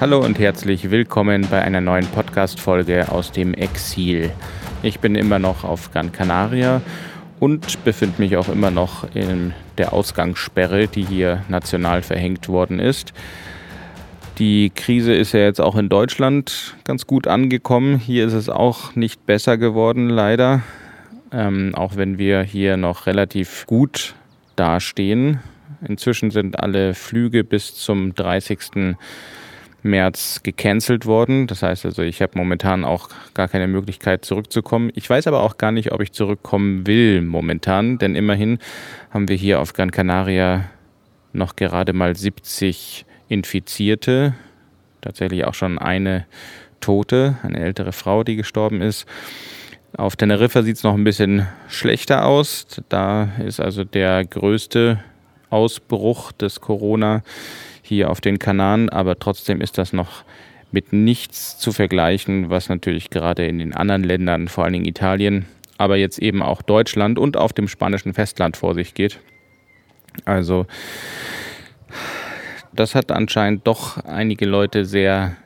Hallo und herzlich willkommen bei einer neuen Podcast-Folge aus dem Exil. Ich bin immer noch auf Gran Canaria und befinde mich auch immer noch in der Ausgangssperre, die hier national verhängt worden ist. Die Krise ist ja jetzt auch in Deutschland ganz gut angekommen. Hier ist es auch nicht besser geworden, leider. Ähm, auch wenn wir hier noch relativ gut dastehen. Inzwischen sind alle Flüge bis zum 30. März gecancelt worden. Das heißt also, ich habe momentan auch gar keine Möglichkeit zurückzukommen. Ich weiß aber auch gar nicht, ob ich zurückkommen will momentan, denn immerhin haben wir hier auf Gran Canaria noch gerade mal 70 Infizierte, tatsächlich auch schon eine Tote, eine ältere Frau, die gestorben ist. Auf Teneriffa sieht es noch ein bisschen schlechter aus. Da ist also der größte Ausbruch des Corona hier auf den Kanaren, aber trotzdem ist das noch mit nichts zu vergleichen, was natürlich gerade in den anderen Ländern, vor allen Dingen Italien, aber jetzt eben auch Deutschland und auf dem spanischen Festland vor sich geht. Also das hat anscheinend doch einige Leute sehr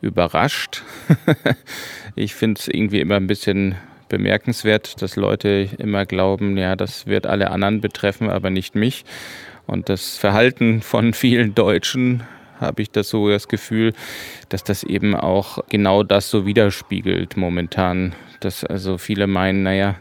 überrascht. ich finde es irgendwie immer ein bisschen bemerkenswert, dass Leute immer glauben, ja, das wird alle anderen betreffen, aber nicht mich. Und das Verhalten von vielen Deutschen habe ich das so das Gefühl, dass das eben auch genau das so widerspiegelt momentan. Dass also viele meinen, naja,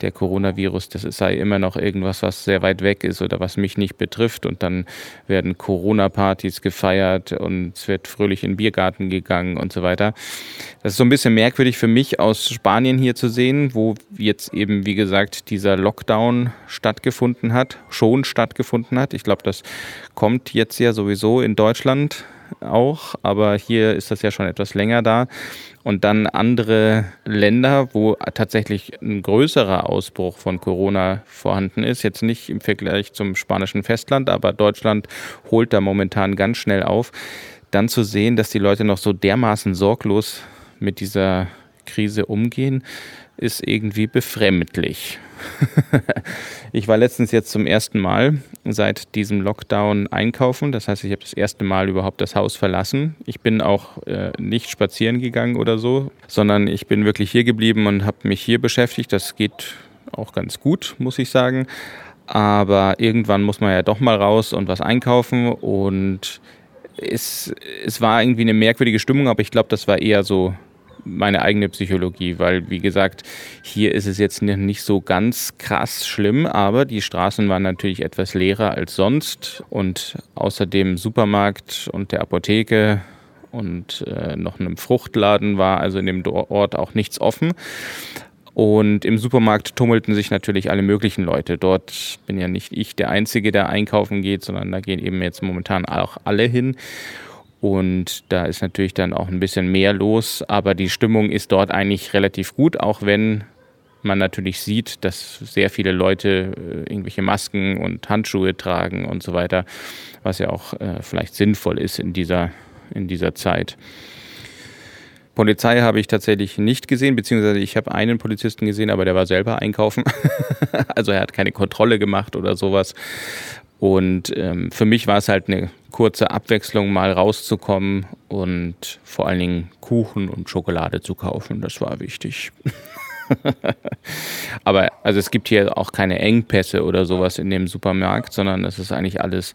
der Coronavirus, das sei immer noch irgendwas, was sehr weit weg ist oder was mich nicht betrifft. Und dann werden Corona-Partys gefeiert und es wird fröhlich in den Biergarten gegangen und so weiter. Das ist so ein bisschen merkwürdig für mich aus Spanien hier zu sehen, wo jetzt eben, wie gesagt, dieser Lockdown stattgefunden hat, schon stattgefunden hat. Ich glaube, das kommt jetzt ja sowieso in Deutschland auch, aber hier ist das ja schon etwas länger da. Und dann andere Länder, wo tatsächlich ein größerer Ausbruch von Corona vorhanden ist. Jetzt nicht im Vergleich zum spanischen Festland, aber Deutschland holt da momentan ganz schnell auf. Dann zu sehen, dass die Leute noch so dermaßen sorglos mit dieser Krise umgehen, ist irgendwie befremdlich. ich war letztens jetzt zum ersten Mal seit diesem Lockdown einkaufen. Das heißt, ich habe das erste Mal überhaupt das Haus verlassen. Ich bin auch äh, nicht spazieren gegangen oder so, sondern ich bin wirklich hier geblieben und habe mich hier beschäftigt. Das geht auch ganz gut, muss ich sagen. Aber irgendwann muss man ja doch mal raus und was einkaufen und es, es war irgendwie eine merkwürdige Stimmung, aber ich glaube, das war eher so meine eigene Psychologie, weil wie gesagt, hier ist es jetzt nicht so ganz krass schlimm, aber die Straßen waren natürlich etwas leerer als sonst und außerdem Supermarkt und der Apotheke und äh, noch einem Fruchtladen war also in dem Ort auch nichts offen. Und im Supermarkt tummelten sich natürlich alle möglichen Leute. Dort bin ja nicht ich der Einzige, der einkaufen geht, sondern da gehen eben jetzt momentan auch alle hin. Und da ist natürlich dann auch ein bisschen mehr los, aber die Stimmung ist dort eigentlich relativ gut, auch wenn man natürlich sieht, dass sehr viele Leute äh, irgendwelche Masken und Handschuhe tragen und so weiter, was ja auch äh, vielleicht sinnvoll ist in dieser, in dieser Zeit. Polizei habe ich tatsächlich nicht gesehen, beziehungsweise ich habe einen Polizisten gesehen, aber der war selber einkaufen. also er hat keine Kontrolle gemacht oder sowas. Und ähm, für mich war es halt eine kurze Abwechslung, mal rauszukommen und vor allen Dingen Kuchen und Schokolade zu kaufen. Das war wichtig. Aber also es gibt hier auch keine Engpässe oder sowas in dem Supermarkt, sondern es ist eigentlich alles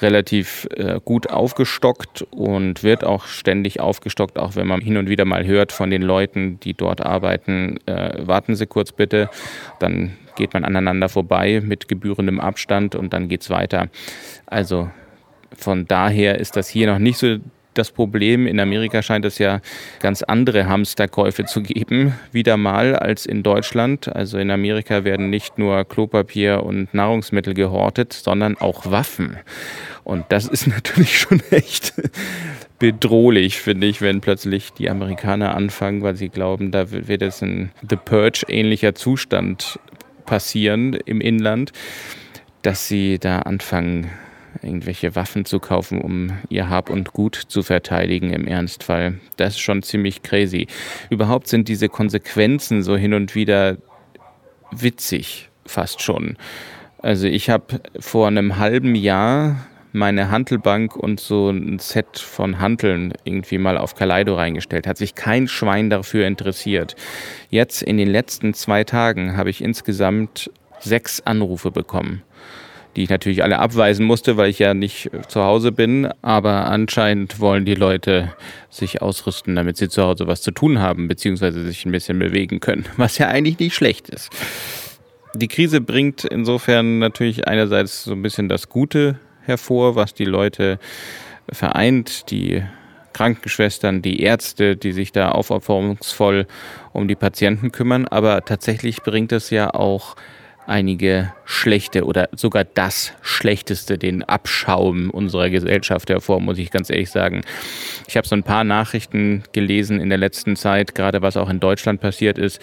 relativ äh, gut aufgestockt und wird auch ständig aufgestockt, auch wenn man hin und wieder mal hört von den Leuten, die dort arbeiten, äh, warten Sie kurz bitte, dann geht man aneinander vorbei mit gebührendem Abstand und dann geht es weiter. Also von daher ist das hier noch nicht so das Problem. In Amerika scheint es ja ganz andere Hamsterkäufe zu geben, wieder mal als in Deutschland. Also in Amerika werden nicht nur Klopapier und Nahrungsmittel gehortet, sondern auch Waffen. Und das ist natürlich schon echt bedrohlich, finde ich, wenn plötzlich die Amerikaner anfangen, weil sie glauben, da wird es ein The Purge ähnlicher Zustand passieren im Inland, dass sie da anfangen, irgendwelche Waffen zu kaufen, um ihr Hab und Gut zu verteidigen im Ernstfall. Das ist schon ziemlich crazy. Überhaupt sind diese Konsequenzen so hin und wieder witzig, fast schon. Also ich habe vor einem halben Jahr meine Hantelbank und so ein Set von Hanteln irgendwie mal auf Kaleido reingestellt. Hat sich kein Schwein dafür interessiert. Jetzt in den letzten zwei Tagen habe ich insgesamt sechs Anrufe bekommen die ich natürlich alle abweisen musste, weil ich ja nicht zu Hause bin. Aber anscheinend wollen die Leute sich ausrüsten, damit sie zu Hause was zu tun haben, beziehungsweise sich ein bisschen bewegen können, was ja eigentlich nicht schlecht ist. Die Krise bringt insofern natürlich einerseits so ein bisschen das Gute hervor, was die Leute vereint, die Krankenschwestern, die Ärzte, die sich da aufopferungsvoll um die Patienten kümmern. Aber tatsächlich bringt es ja auch einige schlechte oder sogar das Schlechteste, den Abschaum unserer Gesellschaft hervor, muss ich ganz ehrlich sagen. Ich habe so ein paar Nachrichten gelesen in der letzten Zeit, gerade was auch in Deutschland passiert ist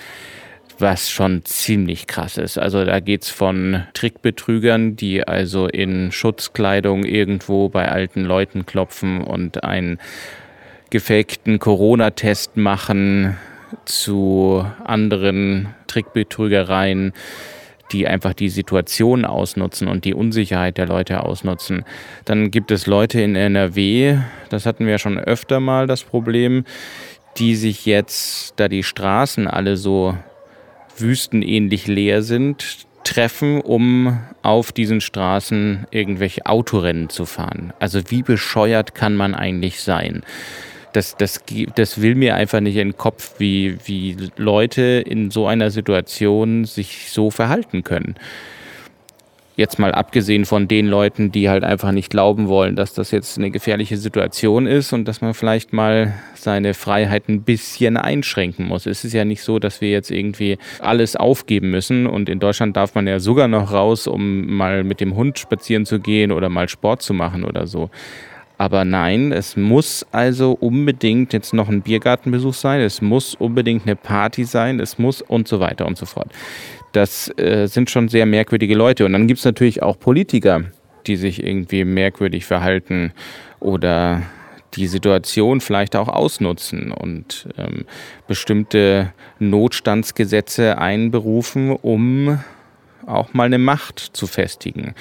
was schon ziemlich krass ist. Also da geht's von Trickbetrügern, die also in Schutzkleidung irgendwo bei alten Leuten klopfen und einen gefakten Corona-Test machen zu anderen Trickbetrügereien, die einfach die Situation ausnutzen und die Unsicherheit der Leute ausnutzen. Dann gibt es Leute in NRW, das hatten wir schon öfter mal das Problem, die sich jetzt, da die Straßen alle so wüstenähnlich leer sind, treffen, um auf diesen Straßen irgendwelche Autorennen zu fahren. Also wie bescheuert kann man eigentlich sein? Das, das, das will mir einfach nicht in den Kopf, wie, wie Leute in so einer Situation sich so verhalten können. Jetzt mal abgesehen von den Leuten, die halt einfach nicht glauben wollen, dass das jetzt eine gefährliche Situation ist und dass man vielleicht mal seine Freiheit ein bisschen einschränken muss. Es ist ja nicht so, dass wir jetzt irgendwie alles aufgeben müssen und in Deutschland darf man ja sogar noch raus, um mal mit dem Hund spazieren zu gehen oder mal Sport zu machen oder so. Aber nein, es muss also unbedingt jetzt noch ein Biergartenbesuch sein, es muss unbedingt eine Party sein, es muss und so weiter und so fort. Das äh, sind schon sehr merkwürdige Leute. Und dann gibt es natürlich auch Politiker, die sich irgendwie merkwürdig verhalten oder die Situation vielleicht auch ausnutzen und ähm, bestimmte Notstandsgesetze einberufen, um auch mal eine Macht zu festigen.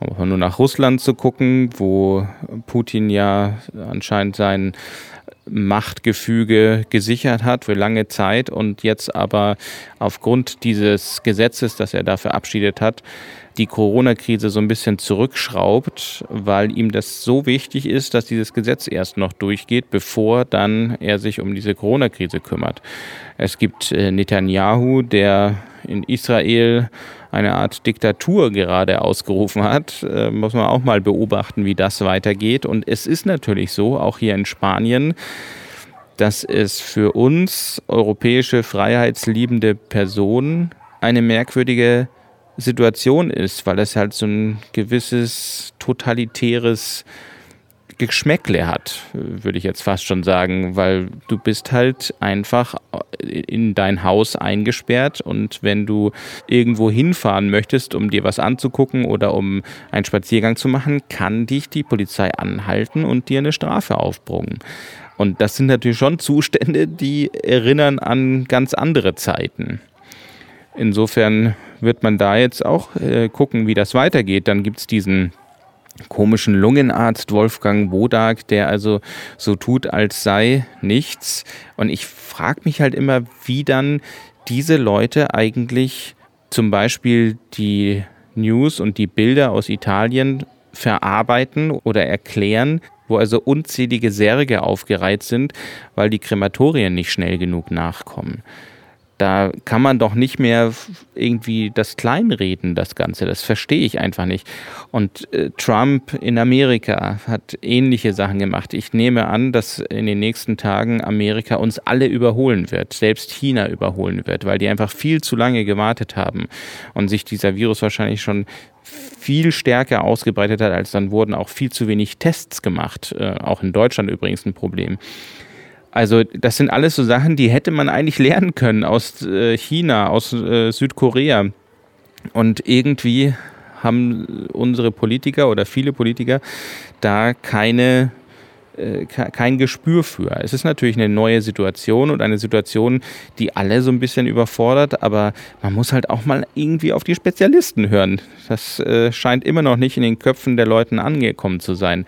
Aber nur nach Russland zu gucken, wo Putin ja anscheinend sein Machtgefüge gesichert hat für lange Zeit und jetzt aber aufgrund dieses Gesetzes, das er da verabschiedet hat, die Corona-Krise so ein bisschen zurückschraubt, weil ihm das so wichtig ist, dass dieses Gesetz erst noch durchgeht, bevor dann er sich um diese Corona-Krise kümmert. Es gibt äh, Netanyahu, der in Israel eine Art Diktatur gerade ausgerufen hat. Äh, muss man auch mal beobachten, wie das weitergeht. Und es ist natürlich so, auch hier in Spanien, dass es für uns europäische freiheitsliebende Personen eine merkwürdige Situation ist, weil es halt so ein gewisses totalitäres Geschmäckle hat, würde ich jetzt fast schon sagen, weil du bist halt einfach in dein Haus eingesperrt und wenn du irgendwo hinfahren möchtest, um dir was anzugucken oder um einen Spaziergang zu machen, kann dich die Polizei anhalten und dir eine Strafe aufbrungen. Und das sind natürlich schon Zustände, die erinnern an ganz andere Zeiten. Insofern wird man da jetzt auch äh, gucken, wie das weitergeht. Dann gibt es diesen komischen Lungenarzt Wolfgang Bodak, der also so tut, als sei nichts. Und ich frage mich halt immer, wie dann diese Leute eigentlich zum Beispiel die News und die Bilder aus Italien verarbeiten oder erklären, wo also unzählige Särge aufgereiht sind, weil die Krematorien nicht schnell genug nachkommen da kann man doch nicht mehr irgendwie das kleinreden, das Ganze. Das verstehe ich einfach nicht. Und äh, Trump in Amerika hat ähnliche Sachen gemacht. Ich nehme an, dass in den nächsten Tagen Amerika uns alle überholen wird, selbst China überholen wird, weil die einfach viel zu lange gewartet haben und sich dieser Virus wahrscheinlich schon viel stärker ausgebreitet hat, als dann wurden auch viel zu wenig Tests gemacht. Äh, auch in Deutschland übrigens ein Problem. Also das sind alles so Sachen, die hätte man eigentlich lernen können aus äh, China, aus äh, Südkorea. Und irgendwie haben unsere Politiker oder viele Politiker da keine kein Gespür für. Es ist natürlich eine neue Situation und eine Situation, die alle so ein bisschen überfordert, aber man muss halt auch mal irgendwie auf die Spezialisten hören. Das äh, scheint immer noch nicht in den Köpfen der Leuten angekommen zu sein.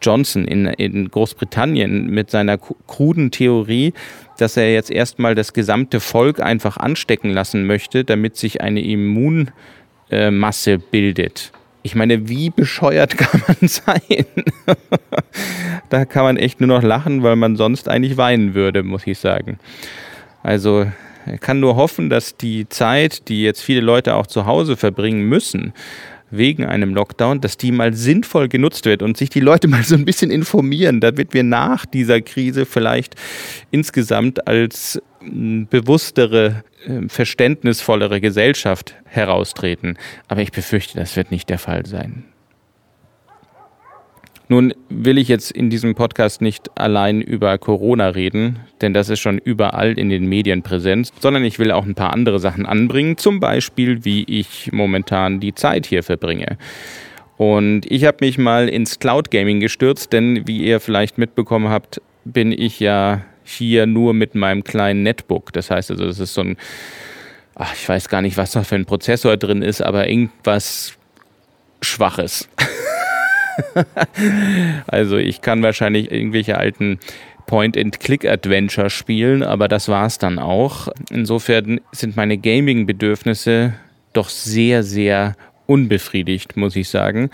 Johnson in, in Großbritannien mit seiner kruden Theorie, dass er jetzt erstmal das gesamte Volk einfach anstecken lassen möchte, damit sich eine Immunmasse bildet. Ich meine, wie bescheuert kann man sein? da kann man echt nur noch lachen, weil man sonst eigentlich weinen würde, muss ich sagen. Also kann nur hoffen, dass die Zeit, die jetzt viele Leute auch zu Hause verbringen müssen, wegen einem Lockdown, dass die mal sinnvoll genutzt wird und sich die Leute mal so ein bisschen informieren, damit wir nach dieser Krise vielleicht insgesamt als bewusstere, ähm, verständnisvollere Gesellschaft heraustreten. Aber ich befürchte, das wird nicht der Fall sein. Nun will ich jetzt in diesem Podcast nicht allein über Corona reden, denn das ist schon überall in den Medien präsent, sondern ich will auch ein paar andere Sachen anbringen, zum Beispiel wie ich momentan die Zeit hier verbringe. Und ich habe mich mal ins Cloud Gaming gestürzt, denn wie ihr vielleicht mitbekommen habt, bin ich ja hier nur mit meinem kleinen Netbook. Das heißt also, das ist so ein, ach, ich weiß gar nicht, was da für ein Prozessor drin ist, aber irgendwas Schwaches. also ich kann wahrscheinlich irgendwelche alten Point-and-Click-Adventure spielen, aber das war es dann auch. Insofern sind meine Gaming-Bedürfnisse doch sehr, sehr unbefriedigt, muss ich sagen.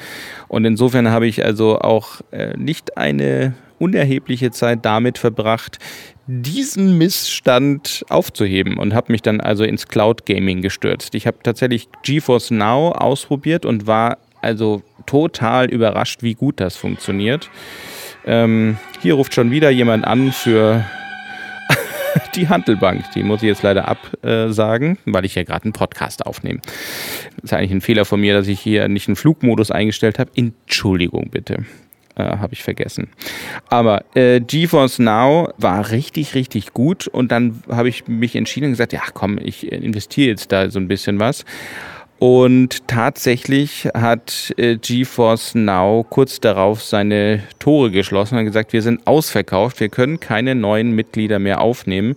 Und insofern habe ich also auch äh, nicht eine unerhebliche Zeit damit verbracht, diesen Missstand aufzuheben und habe mich dann also ins Cloud Gaming gestürzt. Ich habe tatsächlich GeForce Now ausprobiert und war also total überrascht, wie gut das funktioniert. Ähm, hier ruft schon wieder jemand an für die Handelbank. Die muss ich jetzt leider absagen, weil ich ja gerade einen Podcast aufnehme. Das ist eigentlich ein Fehler von mir, dass ich hier nicht einen Flugmodus eingestellt habe. Entschuldigung bitte. Äh, habe ich vergessen. Aber äh, GeForce Now war richtig, richtig gut und dann habe ich mich entschieden und gesagt, ja komm, ich investiere jetzt da so ein bisschen was. Und tatsächlich hat äh, GeForce Now kurz darauf seine Tore geschlossen und gesagt, wir sind ausverkauft, wir können keine neuen Mitglieder mehr aufnehmen.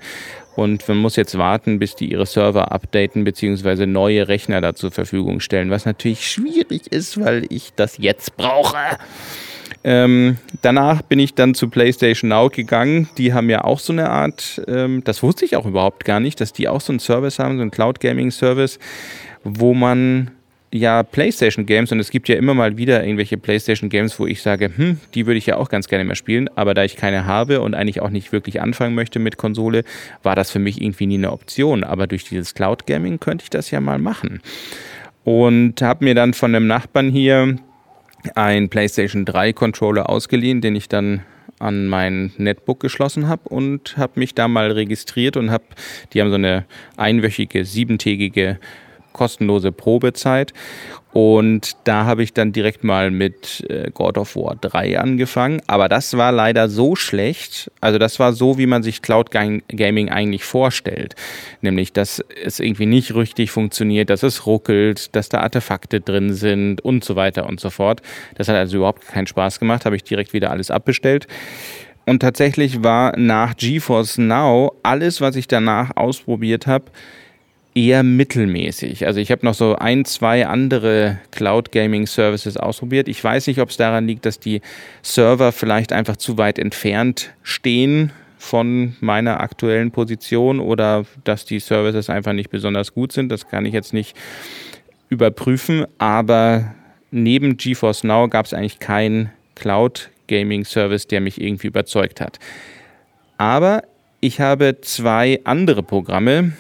Und man muss jetzt warten, bis die ihre Server updaten bzw. neue Rechner da zur Verfügung stellen, was natürlich schwierig ist, weil ich das jetzt brauche. Ähm, danach bin ich dann zu PlayStation Now gegangen. Die haben ja auch so eine Art, ähm, das wusste ich auch überhaupt gar nicht, dass die auch so einen Service haben, so einen Cloud Gaming Service wo man ja PlayStation Games und es gibt ja immer mal wieder irgendwelche PlayStation Games, wo ich sage, hm, die würde ich ja auch ganz gerne mehr spielen, aber da ich keine habe und eigentlich auch nicht wirklich anfangen möchte mit Konsole, war das für mich irgendwie nie eine Option. Aber durch dieses Cloud Gaming könnte ich das ja mal machen. Und habe mir dann von einem Nachbarn hier ein PlayStation 3 Controller ausgeliehen, den ich dann an mein Netbook geschlossen habe und habe mich da mal registriert und habe, die haben so eine einwöchige, siebentägige kostenlose Probezeit. Und da habe ich dann direkt mal mit äh, God of War 3 angefangen. Aber das war leider so schlecht. Also das war so, wie man sich Cloud Gaming eigentlich vorstellt. Nämlich, dass es irgendwie nicht richtig funktioniert, dass es ruckelt, dass da Artefakte drin sind und so weiter und so fort. Das hat also überhaupt keinen Spaß gemacht. Habe ich direkt wieder alles abbestellt. Und tatsächlich war nach GeForce Now alles, was ich danach ausprobiert habe, eher mittelmäßig. Also ich habe noch so ein, zwei andere Cloud Gaming Services ausprobiert. Ich weiß nicht, ob es daran liegt, dass die Server vielleicht einfach zu weit entfernt stehen von meiner aktuellen Position oder dass die Services einfach nicht besonders gut sind. Das kann ich jetzt nicht überprüfen. Aber neben GeForce Now gab es eigentlich keinen Cloud Gaming Service, der mich irgendwie überzeugt hat. Aber ich habe zwei andere Programme,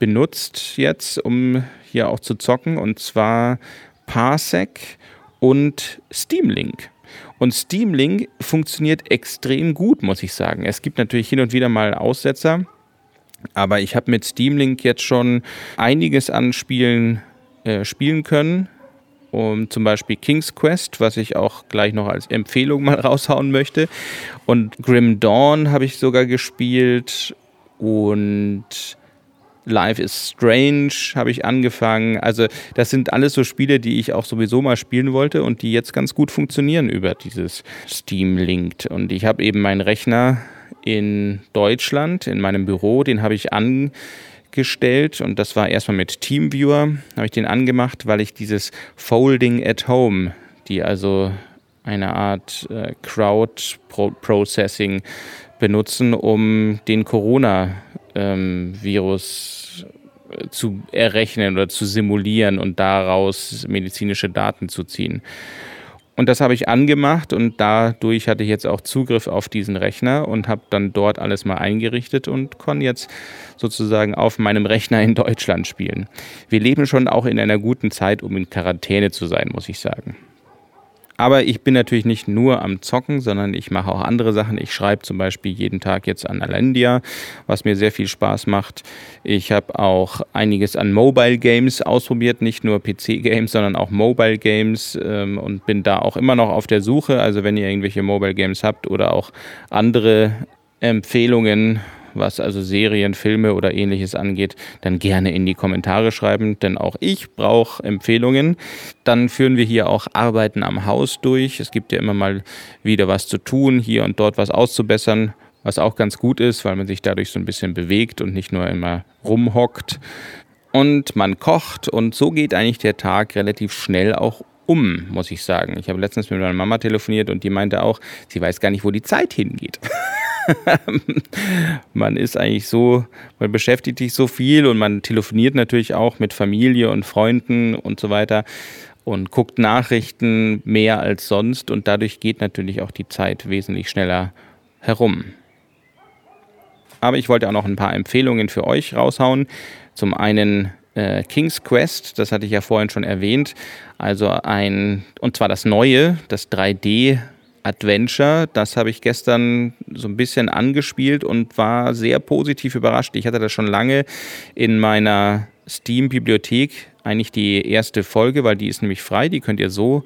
benutzt jetzt, um hier auch zu zocken, und zwar Parsec und Steam Link. Und Steam Link funktioniert extrem gut, muss ich sagen. Es gibt natürlich hin und wieder mal Aussetzer, aber ich habe mit Steam Link jetzt schon einiges an Spielen äh, spielen können. Um, zum Beispiel King's Quest, was ich auch gleich noch als Empfehlung mal raushauen möchte. Und Grim Dawn habe ich sogar gespielt. Und Life is Strange habe ich angefangen. Also das sind alles so Spiele, die ich auch sowieso mal spielen wollte und die jetzt ganz gut funktionieren über dieses Steam Linked. Und ich habe eben meinen Rechner in Deutschland, in meinem Büro, den habe ich angestellt und das war erstmal mit Teamviewer, habe ich den angemacht, weil ich dieses Folding at Home, die also eine Art äh, Crowd Processing benutzen, um den Corona-Virus ähm, zu errechnen oder zu simulieren und daraus medizinische Daten zu ziehen. Und das habe ich angemacht und dadurch hatte ich jetzt auch Zugriff auf diesen Rechner und habe dann dort alles mal eingerichtet und kann jetzt sozusagen auf meinem Rechner in Deutschland spielen. Wir leben schon auch in einer guten Zeit, um in Quarantäne zu sein, muss ich sagen. Aber ich bin natürlich nicht nur am Zocken, sondern ich mache auch andere Sachen. Ich schreibe zum Beispiel jeden Tag jetzt an Alendia, was mir sehr viel Spaß macht. Ich habe auch einiges an Mobile Games ausprobiert, nicht nur PC Games, sondern auch Mobile Games ähm, und bin da auch immer noch auf der Suche. Also wenn ihr irgendwelche Mobile Games habt oder auch andere Empfehlungen was also Serien, Filme oder ähnliches angeht, dann gerne in die Kommentare schreiben, denn auch ich brauche Empfehlungen. Dann führen wir hier auch Arbeiten am Haus durch. Es gibt ja immer mal wieder was zu tun, hier und dort was auszubessern, was auch ganz gut ist, weil man sich dadurch so ein bisschen bewegt und nicht nur immer rumhockt. Und man kocht und so geht eigentlich der Tag relativ schnell auch um, muss ich sagen. Ich habe letztens mit meiner Mama telefoniert und die meinte auch, sie weiß gar nicht, wo die Zeit hingeht. man ist eigentlich so, man beschäftigt sich so viel und man telefoniert natürlich auch mit Familie und Freunden und so weiter und guckt Nachrichten mehr als sonst und dadurch geht natürlich auch die Zeit wesentlich schneller herum. Aber ich wollte auch noch ein paar Empfehlungen für euch raushauen. Zum einen äh, King's Quest, das hatte ich ja vorhin schon erwähnt. Also ein, und zwar das neue, das 3D Adventure. Das habe ich gestern so ein bisschen angespielt und war sehr positiv überrascht. Ich hatte das schon lange in meiner Steam-Bibliothek, eigentlich die erste Folge, weil die ist nämlich frei, die könnt ihr so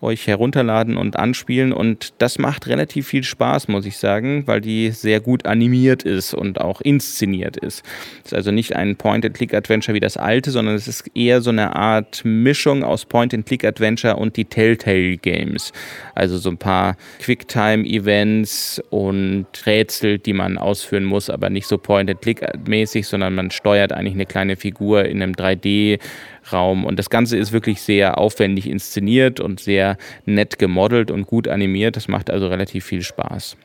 euch herunterladen und anspielen. Und das macht relativ viel Spaß, muss ich sagen, weil die sehr gut animiert ist und auch inszeniert ist. Es ist also nicht ein Point-and-Click-Adventure wie das alte, sondern es ist eher so eine Art Mischung aus Point-and-Click-Adventure und die Telltale-Games. Also so ein paar Quicktime-Events und Rätsel, die man ausführen muss, aber nicht so Point-and-Click-mäßig, sondern man steuert eigentlich eine kleine Figur in einem 3D- Raum. Und das Ganze ist wirklich sehr aufwendig inszeniert und sehr nett gemodelt und gut animiert. Das macht also relativ viel Spaß.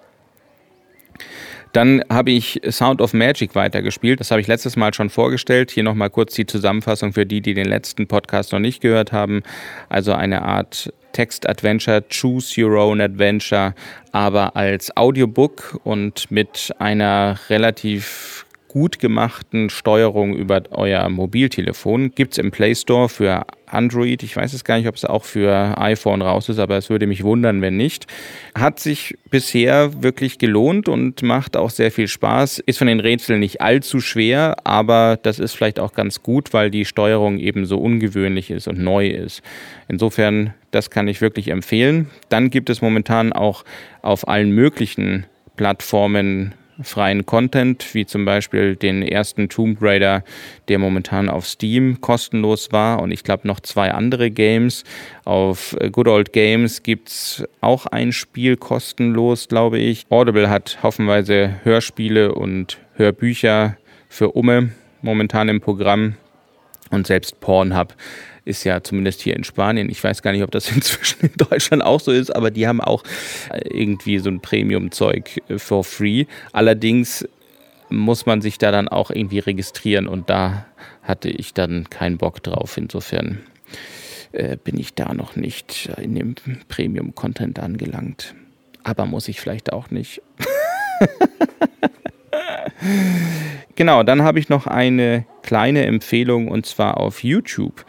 Dann habe ich Sound of Magic weitergespielt. Das habe ich letztes Mal schon vorgestellt. Hier nochmal kurz die Zusammenfassung für die, die den letzten Podcast noch nicht gehört haben. Also eine Art Text-Adventure, Choose Your Own Adventure, aber als Audiobook und mit einer relativ gut gemachten Steuerung über euer Mobiltelefon. Gibt es im Play Store für Android. Ich weiß es gar nicht, ob es auch für iPhone raus ist, aber es würde mich wundern, wenn nicht. Hat sich bisher wirklich gelohnt und macht auch sehr viel Spaß. Ist von den Rätseln nicht allzu schwer, aber das ist vielleicht auch ganz gut, weil die Steuerung eben so ungewöhnlich ist und neu ist. Insofern, das kann ich wirklich empfehlen. Dann gibt es momentan auch auf allen möglichen Plattformen freien Content, wie zum Beispiel den ersten Tomb Raider, der momentan auf Steam kostenlos war und ich glaube noch zwei andere Games. Auf Good Old Games gibt es auch ein Spiel kostenlos, glaube ich. Audible hat hoffenweise Hörspiele und Hörbücher für Umme momentan im Programm und selbst Pornhub ist ja zumindest hier in Spanien. Ich weiß gar nicht, ob das inzwischen in Deutschland auch so ist, aber die haben auch äh, irgendwie so ein Premium-Zeug äh, for free. Allerdings muss man sich da dann auch irgendwie registrieren und da hatte ich dann keinen Bock drauf. Insofern äh, bin ich da noch nicht in dem Premium-Content angelangt. Aber muss ich vielleicht auch nicht. genau, dann habe ich noch eine kleine Empfehlung und zwar auf YouTube.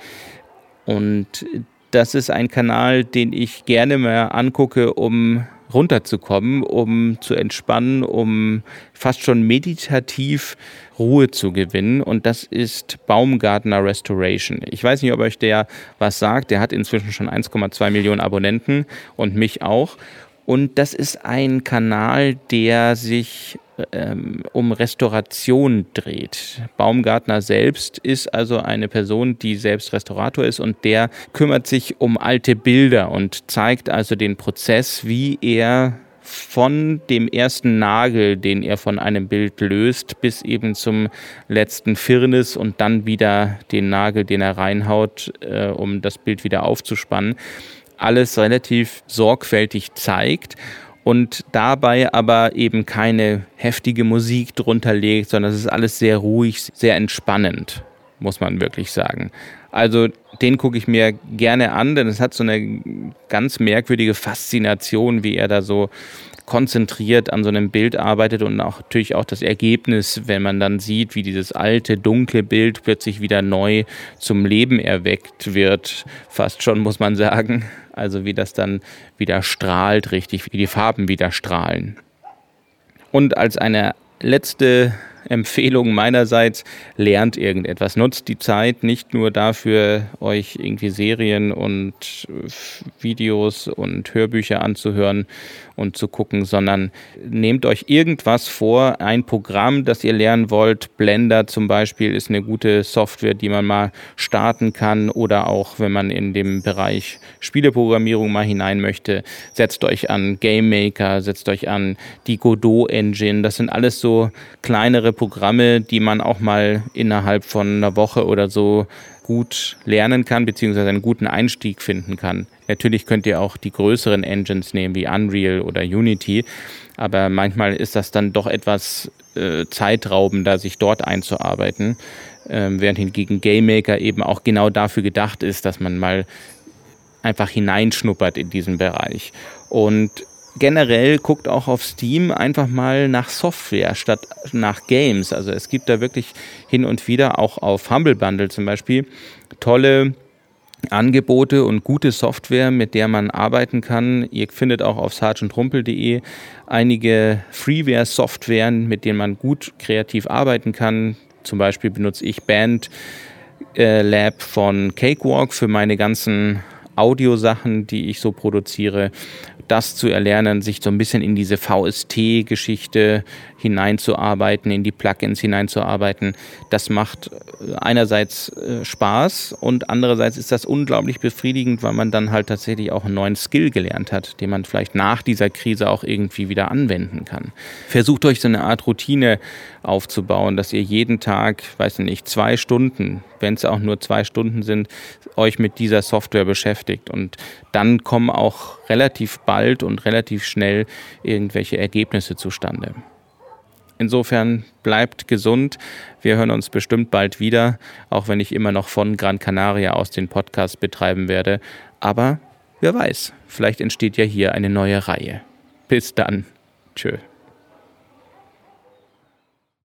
Und das ist ein Kanal, den ich gerne mal angucke, um runterzukommen, um zu entspannen, um fast schon meditativ Ruhe zu gewinnen. Und das ist Baumgartner Restoration. Ich weiß nicht, ob euch der was sagt. Der hat inzwischen schon 1,2 Millionen Abonnenten und mich auch. Und das ist ein Kanal, der sich ähm, um Restauration dreht. Baumgartner selbst ist also eine Person, die selbst Restaurator ist und der kümmert sich um alte Bilder und zeigt also den Prozess, wie er von dem ersten Nagel, den er von einem Bild löst, bis eben zum letzten Firnis und dann wieder den Nagel, den er reinhaut, äh, um das Bild wieder aufzuspannen, alles relativ sorgfältig zeigt und dabei aber eben keine heftige Musik drunter legt, sondern es ist alles sehr ruhig, sehr entspannend, muss man wirklich sagen. Also den gucke ich mir gerne an, denn es hat so eine ganz merkwürdige Faszination, wie er da so konzentriert an so einem Bild arbeitet und auch natürlich auch das Ergebnis, wenn man dann sieht, wie dieses alte, dunkle Bild plötzlich wieder neu zum Leben erweckt wird, fast schon muss man sagen. Also wie das dann wieder strahlt, richtig, wie die Farben wieder strahlen. Und als eine letzte Empfehlung meinerseits, lernt irgendetwas. Nutzt die Zeit nicht nur dafür, euch irgendwie Serien und Videos und Hörbücher anzuhören und zu gucken, sondern nehmt euch irgendwas vor, ein Programm, das ihr lernen wollt. Blender zum Beispiel ist eine gute Software, die man mal starten kann oder auch, wenn man in dem Bereich Spieleprogrammierung mal hinein möchte, setzt euch an Game Maker, setzt euch an die Godot Engine. Das sind alles so kleinere Programme, die man auch mal innerhalb von einer Woche oder so gut lernen kann, beziehungsweise einen guten Einstieg finden kann. Natürlich könnt ihr auch die größeren Engines nehmen, wie Unreal oder Unity, aber manchmal ist das dann doch etwas äh, zeitraubender, sich dort einzuarbeiten, äh, während hingegen GameMaker eben auch genau dafür gedacht ist, dass man mal einfach hineinschnuppert in diesen Bereich. Und generell guckt auch auf Steam einfach mal nach Software statt nach Games. Also es gibt da wirklich hin und wieder auch auf Humble Bundle zum Beispiel tolle Angebote und gute Software, mit der man arbeiten kann. Ihr findet auch auf sergeantrumpel.de einige Freeware-Softwaren, mit denen man gut kreativ arbeiten kann. Zum Beispiel benutze ich Band äh, Lab von Cakewalk für meine ganzen Audiosachen, die ich so produziere das zu erlernen, sich so ein bisschen in diese VST-Geschichte hineinzuarbeiten, in die Plugins hineinzuarbeiten, das macht äh, einerseits äh, Spaß und andererseits ist das unglaublich befriedigend, weil man dann halt tatsächlich auch einen neuen Skill gelernt hat, den man vielleicht nach dieser Krise auch irgendwie wieder anwenden kann. Versucht euch so eine Art Routine aufzubauen, dass ihr jeden Tag, weiß nicht, zwei Stunden, wenn es auch nur zwei Stunden sind, euch mit dieser Software beschäftigt und dann kommen auch relativ bald und relativ schnell irgendwelche Ergebnisse zustande. Insofern bleibt gesund. Wir hören uns bestimmt bald wieder, auch wenn ich immer noch von Gran Canaria aus den Podcast betreiben werde. Aber wer weiß, vielleicht entsteht ja hier eine neue Reihe. Bis dann. Tschö.